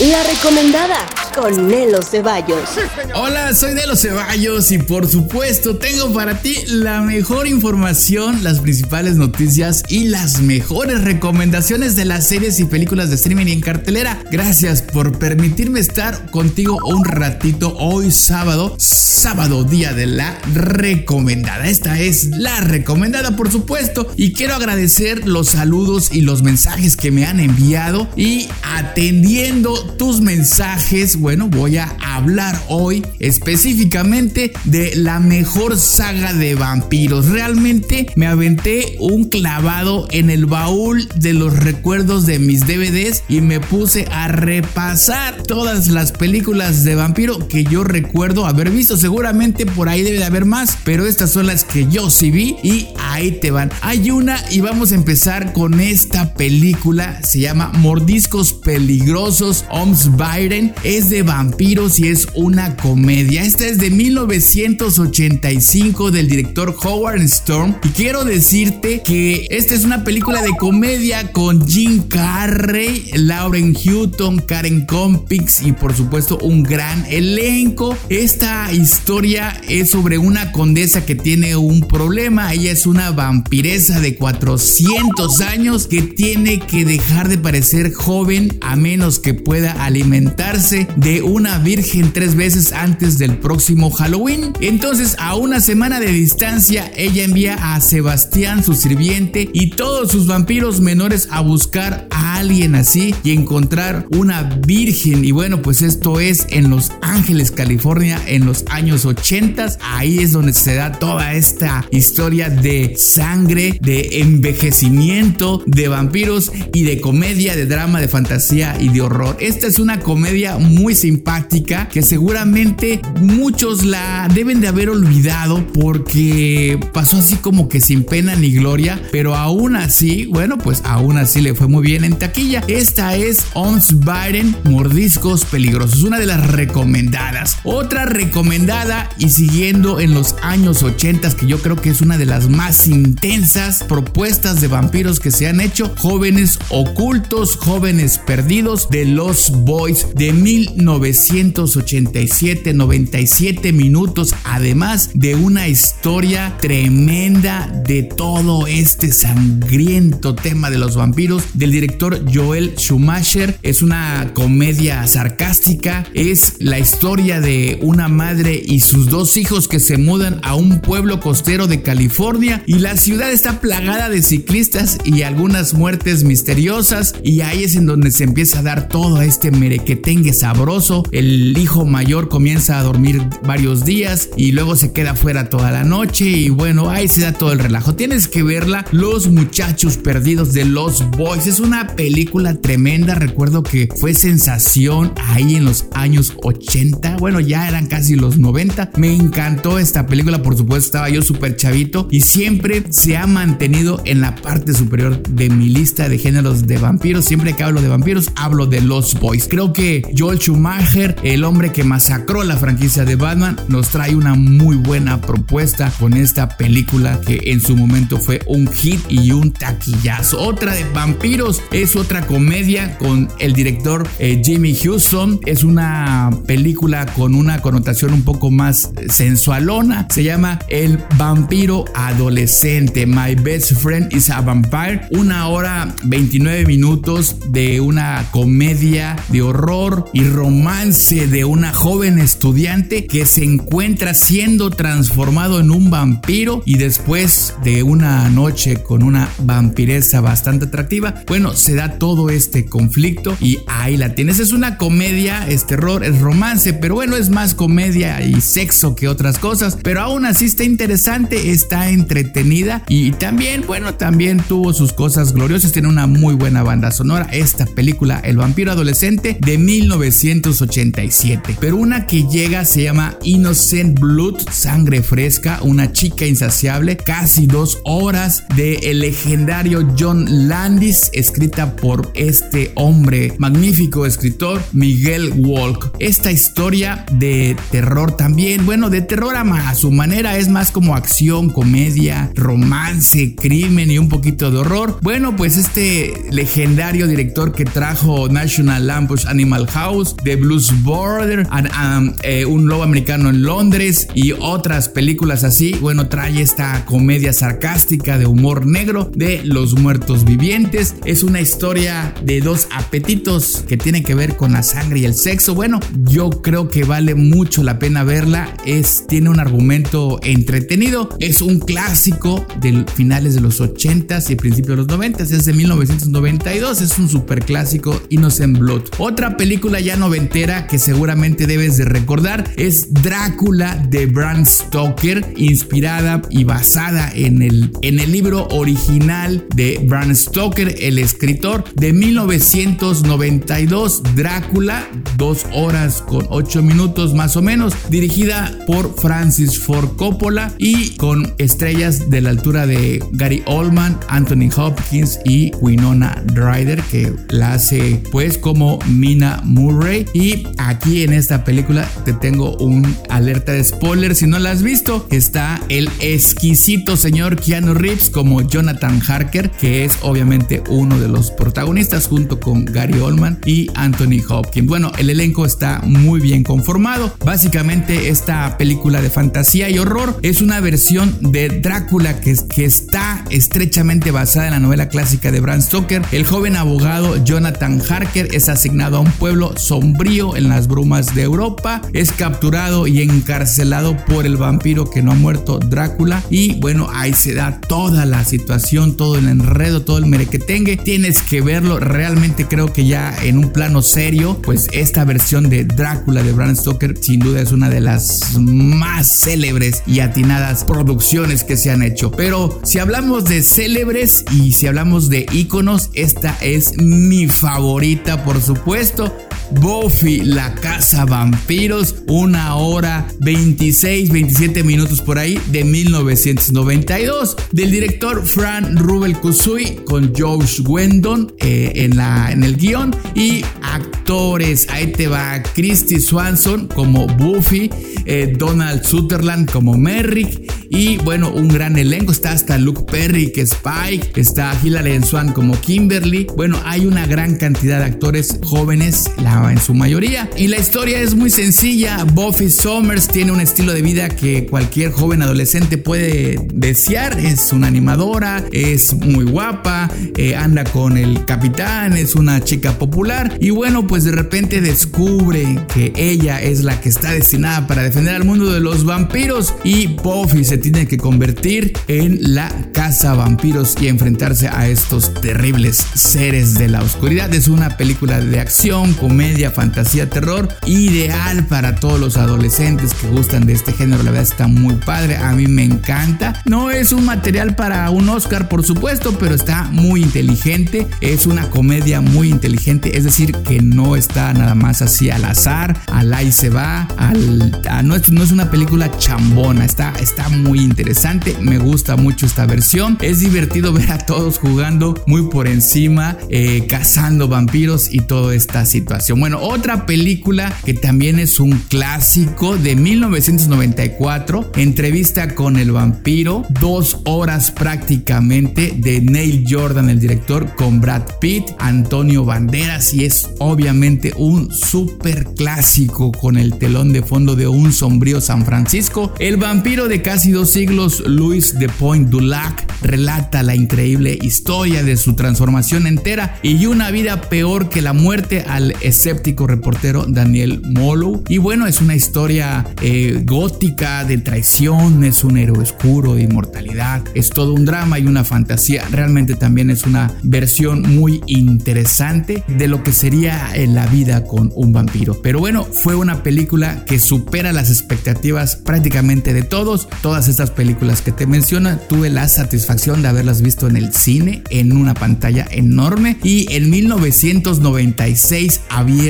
La recomendada con Nelo Ceballos. Hola, soy Nelo Ceballos y por supuesto tengo para ti la mejor información, las principales noticias y las mejores recomendaciones de las series y películas de streaming y en cartelera. Gracias por permitirme estar contigo un ratito hoy sábado, sábado día de la recomendada. Esta es la recomendada por supuesto y quiero agradecer los saludos y los mensajes que me han enviado y atendiendo tus mensajes, bueno, voy a hablar hoy específicamente de la mejor saga de vampiros. Realmente me aventé un clavado en el baúl de los recuerdos de mis DVDs y me puse a repasar todas las películas de vampiro que yo recuerdo haber visto. Seguramente por ahí debe de haber más, pero estas son las que yo sí vi y ahí te van. Hay una y vamos a empezar con esta película. Se llama Mordiscos Peligrosos. Oms Byron es de vampiros y es una comedia. Esta es de 1985 del director Howard Storm. Y quiero decirte que esta es una película de comedia con Jim Carrey, Lauren Hutton, Karen Compix y por supuesto un gran elenco. Esta historia es sobre una condesa que tiene un problema. Ella es una vampiresa de 400 años que tiene que dejar de parecer joven a menos que pueda alimentarse de una virgen tres veces antes del próximo Halloween. Entonces, a una semana de distancia, ella envía a Sebastián, su sirviente, y todos sus vampiros menores a buscar a alguien así y encontrar una virgen. Y bueno, pues esto es en Los Ángeles, California, en los años 80. Ahí es donde se da toda esta historia de sangre, de envejecimiento, de vampiros y de comedia, de drama, de fantasía y de horror. Esta es una comedia muy simpática que seguramente muchos la deben de haber olvidado porque pasó así como que sin pena ni gloria, pero aún así, bueno, pues aún así le fue muy bien en taquilla. Esta es Ons Byron Mordiscos Peligrosos, una de las recomendadas. Otra recomendada y siguiendo en los años 80 que yo creo que es una de las más intensas propuestas de vampiros que se han hecho, jóvenes ocultos, jóvenes perdidos de los Boys de 1987, 97 minutos, además de una historia tremenda de todo este sangriento tema de los vampiros del director Joel Schumacher. Es una comedia sarcástica, es la historia de una madre y sus dos hijos que se mudan a un pueblo costero de California y la ciudad está plagada de ciclistas y algunas muertes misteriosas y ahí es en donde se empieza a dar todo este merequetengue sabroso. El hijo mayor comienza a dormir varios días y luego se queda fuera toda la noche y bueno, ahí se da todo el relajo. Tienes que verla, Los muchachos perdidos de Los Boys. Es una película tremenda, recuerdo que fue sensación ahí en los años 80, bueno, ya eran casi los 90. Me encantó esta película, por supuesto, estaba yo súper chavito y siempre se ha mantenido en la parte superior de mi lista de géneros de vampiros. Siempre que hablo de vampiros, hablo de Los Boys. Creo que Joel Schumacher, el hombre que masacró la franquicia de Batman, nos trae una muy buena propuesta con esta película que en su momento fue un hit y un taquillazo. Otra de vampiros es otra comedia con el director eh, Jimmy Houston. Es una película con una connotación un poco más sensualona. Se llama El vampiro adolescente. My best friend is a vampire. Una hora 29 minutos de una comedia de horror y romance de una joven estudiante que se encuentra siendo transformado en un vampiro y después de una noche con una vampiresa bastante atractiva, bueno, se da todo este conflicto y ahí la tienes. Es una comedia, es terror, es romance, pero bueno, es más comedia y sexo que otras cosas, pero aún así está interesante, está entretenida y también, bueno, también tuvo sus cosas gloriosas, tiene una muy buena banda sonora. Esta película, El vampiro adolescente de 1987, pero una que llega se llama Innocent Blood, sangre fresca, una chica insaciable, casi dos horas de el legendario John Landis, escrita por este hombre, magnífico escritor Miguel Walk. Esta historia de terror también, bueno, de terror a su manera es más como acción, comedia, romance, crimen y un poquito de horror. Bueno, pues este legendario director que trajo National Lampoon's Animal House, The Blues Border, um, eh, Un Lobo Americano en Londres y otras películas así. Bueno, trae esta comedia sarcástica de humor negro de Los Muertos Vivientes. Es una historia de dos apetitos que tienen que ver con la sangre y el sexo. Bueno, yo creo que vale mucho la pena verla. Es, tiene un argumento entretenido. Es un clásico de finales de los 80s y principios de los 90s. Es de 1992. Es un super clásico Innocent Blood. Otra película ya noventera que seguramente debes de recordar es Drácula de Bram Stoker, inspirada y basada en el, en el libro original de Bram Stoker, el escritor de 1992, Drácula, dos horas con ocho minutos más o menos, dirigida por Francis Ford Coppola y con estrellas de la altura de Gary Oldman, Anthony Hopkins y Winona Ryder, que la hace pues como Mina Murray. Y aquí en esta película te tengo un alerta de spoiler. Si no la has visto, está el exquisito señor Keanu Reeves como Jonathan Harker, que es obviamente uno de los protagonistas junto con Gary Oldman y Anthony Hopkins. Bueno, el elenco está muy bien conformado. Básicamente esta película de fantasía y horror es una versión de Drácula que, que está estrechamente basada en la novela clásica de Bram Stoker. El joven abogado Jonathan Harker es asignado a un pueblo sombrío en las brumas de Europa, es capturado y encarcelado por el vampiro que no ha muerto Drácula y bueno, ahí se da toda la situación, todo el enredo, todo el merequetengue. Tienes que verlo, realmente creo que ya en un plano serio, pues esta versión de Drácula de Bram Stoker sin duda es una de las más célebres y atinadas producciones que se han hecho. Pero si hablamos de célebres y si hablamos de íconos, esta es mi favorita, por supuesto. Buffy, la casa vampiros, una hora 26, 27 minutos por ahí de 1992, del director Fran Rubel Kusui con Josh Wendon eh, en, la, en el guion y actores, ahí te va Christy Swanson como Buffy, eh, Donald Sutherland como Merrick y bueno, un gran elenco, está hasta Luke Perry que es Spike, está Hilary Swan como Kimberly, bueno, hay una gran cantidad de actores jóvenes, la en su mayoría. Y la historia es muy sencilla. Buffy Summers tiene un estilo de vida que cualquier joven adolescente puede desear. Es una animadora, es muy guapa, eh, anda con el capitán, es una chica popular. Y bueno, pues de repente descubre que ella es la que está destinada para defender al mundo de los vampiros. Y Buffy se tiene que convertir en la casa vampiros y enfrentarse a estos terribles seres de la oscuridad. Es una película de acción, comedia fantasía, terror, ideal para todos los adolescentes que gustan de este género. La verdad está muy padre, a mí me encanta. No es un material para un Oscar, por supuesto, pero está muy inteligente. Es una comedia muy inteligente, es decir, que no está nada más así al azar, al ahí se va, al, no, es, no, es, una película chambona, está, está muy interesante. Me gusta mucho esta versión. Es divertido ver a todos jugando muy por encima, eh, cazando vampiros y toda esta situación. Bueno, otra película que también es un clásico de 1994, entrevista con el vampiro, dos horas prácticamente de Neil Jordan, el director, con Brad Pitt, Antonio Banderas y es obviamente un súper clásico con el telón de fondo de un sombrío San Francisco. El vampiro de casi dos siglos, Louis de Point Dulac, relata la increíble historia de su transformación entera y una vida peor que la muerte al excepto reportero Daniel Molo. Y bueno, es una historia eh, gótica de traición, es un héroe oscuro de inmortalidad, es todo un drama y una fantasía. Realmente también es una versión muy interesante de lo que sería en la vida con un vampiro. Pero bueno, fue una película que supera las expectativas prácticamente de todos. Todas estas películas que te menciono, tuve la satisfacción de haberlas visto en el cine, en una pantalla enorme. Y en 1996 había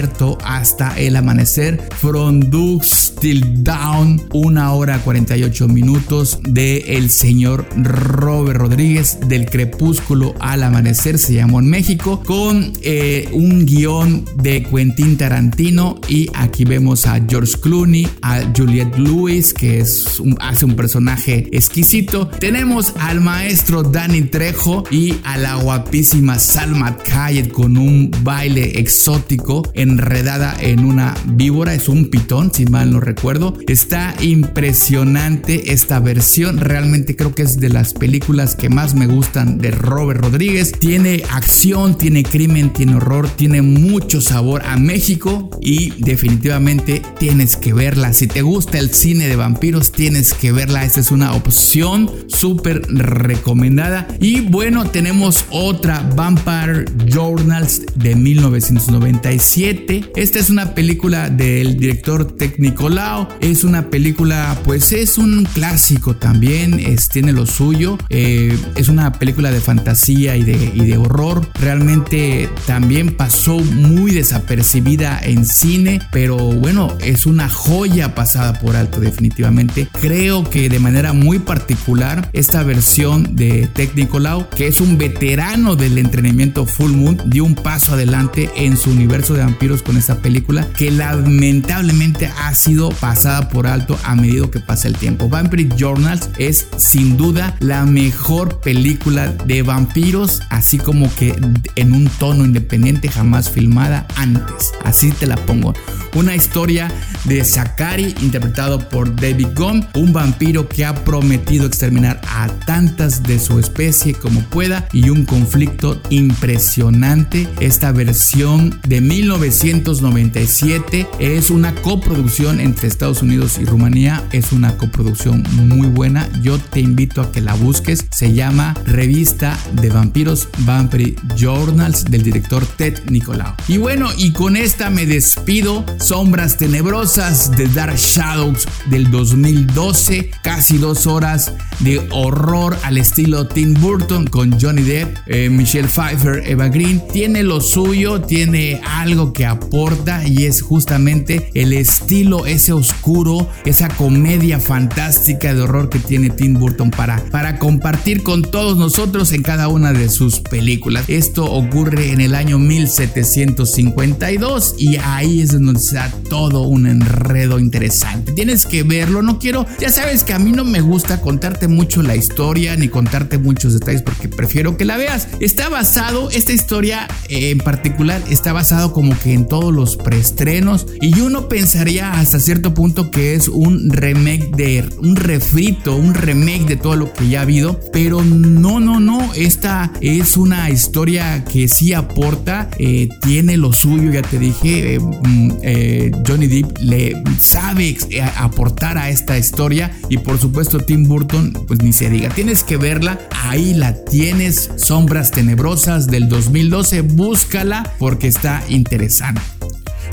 hasta el amanecer. From Dusk Till Down, una hora 48 minutos de el señor Robert Rodríguez del crepúsculo al amanecer, se llamó en México, con eh, un guion de Quentin Tarantino y aquí vemos a George Clooney, a Juliette Lewis que es hace un personaje exquisito. Tenemos al maestro Danny Trejo y a la guapísima Salma Hayek con un baile exótico enredada en una víbora, es un pitón si mal no recuerdo. Está impresionante esta versión, realmente creo que es de las películas que más me gustan de Robert Rodríguez. Tiene acción, tiene crimen, tiene horror, tiene mucho sabor a México y definitivamente tienes que verla. Si te gusta el cine de vampiros, tienes que verla. Esta es una opción súper recomendada. Y bueno, tenemos otra Vampire Journals de 1997. Esta es una película del director Tec Nicolao. Es una película, pues es un clásico también, es, tiene lo suyo. Eh, es una película de fantasía y de, y de horror. Realmente también pasó muy desapercibida en cine, pero bueno, es una joya pasada por alto definitivamente. Creo que de manera muy particular esta versión de Tec Nicolau, que es un veterano del entrenamiento Full Moon, dio un paso adelante en su universo de vampiros con esta película que lamentablemente ha sido pasada por alto a medida que pasa el tiempo. Vampire Journals es sin duda la mejor película de vampiros, así como que en un tono independiente jamás filmada antes. Así te la pongo. Una historia de Sakari interpretado por David Gunn, un vampiro que ha prometido exterminar a tantas de su especie como pueda y un conflicto impresionante. Esta versión de 1997 es una coproducción entre Estados Unidos y Rumanía, es una coproducción muy buena. Yo te invito a que la busques. Se llama Revista de Vampiros Vampire Journals del director Ted Nicolau. Y bueno, y con esta me despido. Sombras Tenebrosas de Dark Shadows del 2012. Casi dos horas de horror al estilo Tim Burton con Johnny Depp, eh, Michelle Pfeiffer, Eva Green. Tiene lo suyo, tiene algo que aporta y es justamente el estilo ese oscuro, esa comedia fantástica de horror que tiene Tim Burton para, para compartir con todos nosotros en cada una de sus películas. Esto ocurre en el año 1752 y ahí es donde se da todo un enredo interesante. Tienes que verlo, no quiero, ya sabes que a mí no me gusta contarte mucho la historia ni contarte muchos detalles porque prefiero que la veas. Está basado, esta historia eh, en particular está basado como que en todos los preestrenos y uno pensaría hasta cierto punto que es un remake de un refrito, un remake de todo lo que ya ha habido, pero no, no, no, esta es una historia que sí aporta, eh, tiene lo suyo, ya te dije, eh, mm, Johnny Depp le sabe aportar a esta historia y por supuesto Tim Burton, pues ni se diga, tienes que verla, ahí la tienes, Sombras Tenebrosas del 2012, búscala porque está interesante.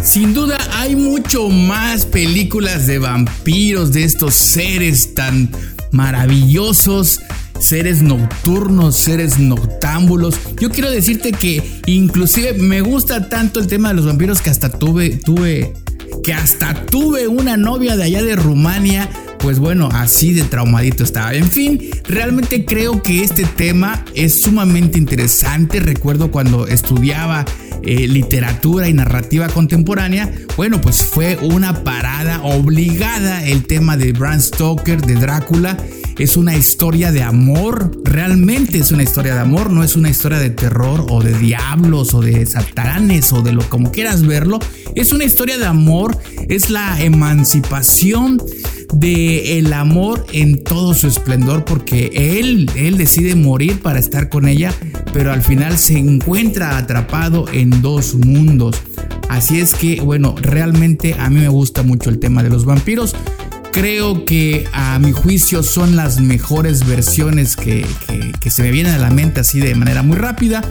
Sin duda hay mucho más películas de vampiros, de estos seres tan maravillosos, seres nocturnos, seres noctámbulos. Yo quiero decirte que inclusive me gusta tanto el tema de los vampiros que hasta tuve, tuve, que hasta tuve una novia de allá de Rumania pues bueno, así de traumadito estaba. En fin, realmente creo que este tema es sumamente interesante. Recuerdo cuando estudiaba eh, literatura y narrativa contemporánea, bueno, pues fue una parada obligada el tema de Bram Stoker, de Drácula. Es una historia de amor, realmente es una historia de amor, no es una historia de terror o de diablos o de sataranes o de lo como quieras verlo. Es una historia de amor, es la emancipación de el amor en todo su esplendor porque él, él decide morir para estar con ella, pero al final se encuentra atrapado en dos mundos. Así es que, bueno, realmente a mí me gusta mucho el tema de los vampiros. Creo que a mi juicio son las mejores versiones que, se me vienen a la mente así de manera muy rápida.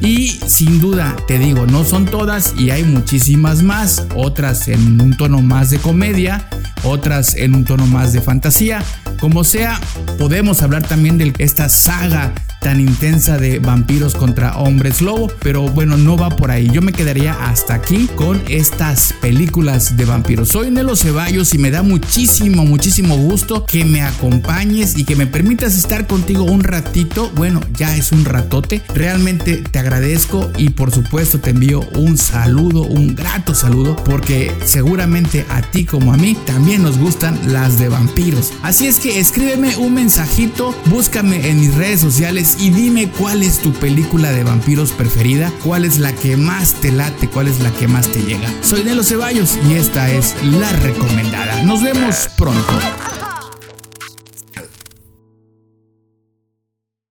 Y sin duda, te digo, no son todas y hay muchísimas más. Otras en un tono más de comedia, otras en un tono más de fantasía. Como sea, podemos hablar también de esta saga tan intensa de vampiros contra hombres lobo, pero bueno, no va por ahí. Yo me quedaría hasta aquí con estas películas de vampiros. Soy Nelo Ceballos y me da muchísimo, muchísimo gusto que me acompañes y que me permitas estar contigo un ratito. Bueno, ya es un ratote. Realmente te agradezco y por supuesto te envío un saludo, un grato saludo, porque seguramente a ti como a mí también nos gustan las de vampiros. Así es que escríbeme un mensajito, búscame en mis redes sociales y dime cuál es tu película de vampiros preferida, cuál es la que más te late, cuál es la que más te llega. Soy Nelo Ceballos y esta es la recomendada. Nos vemos pronto.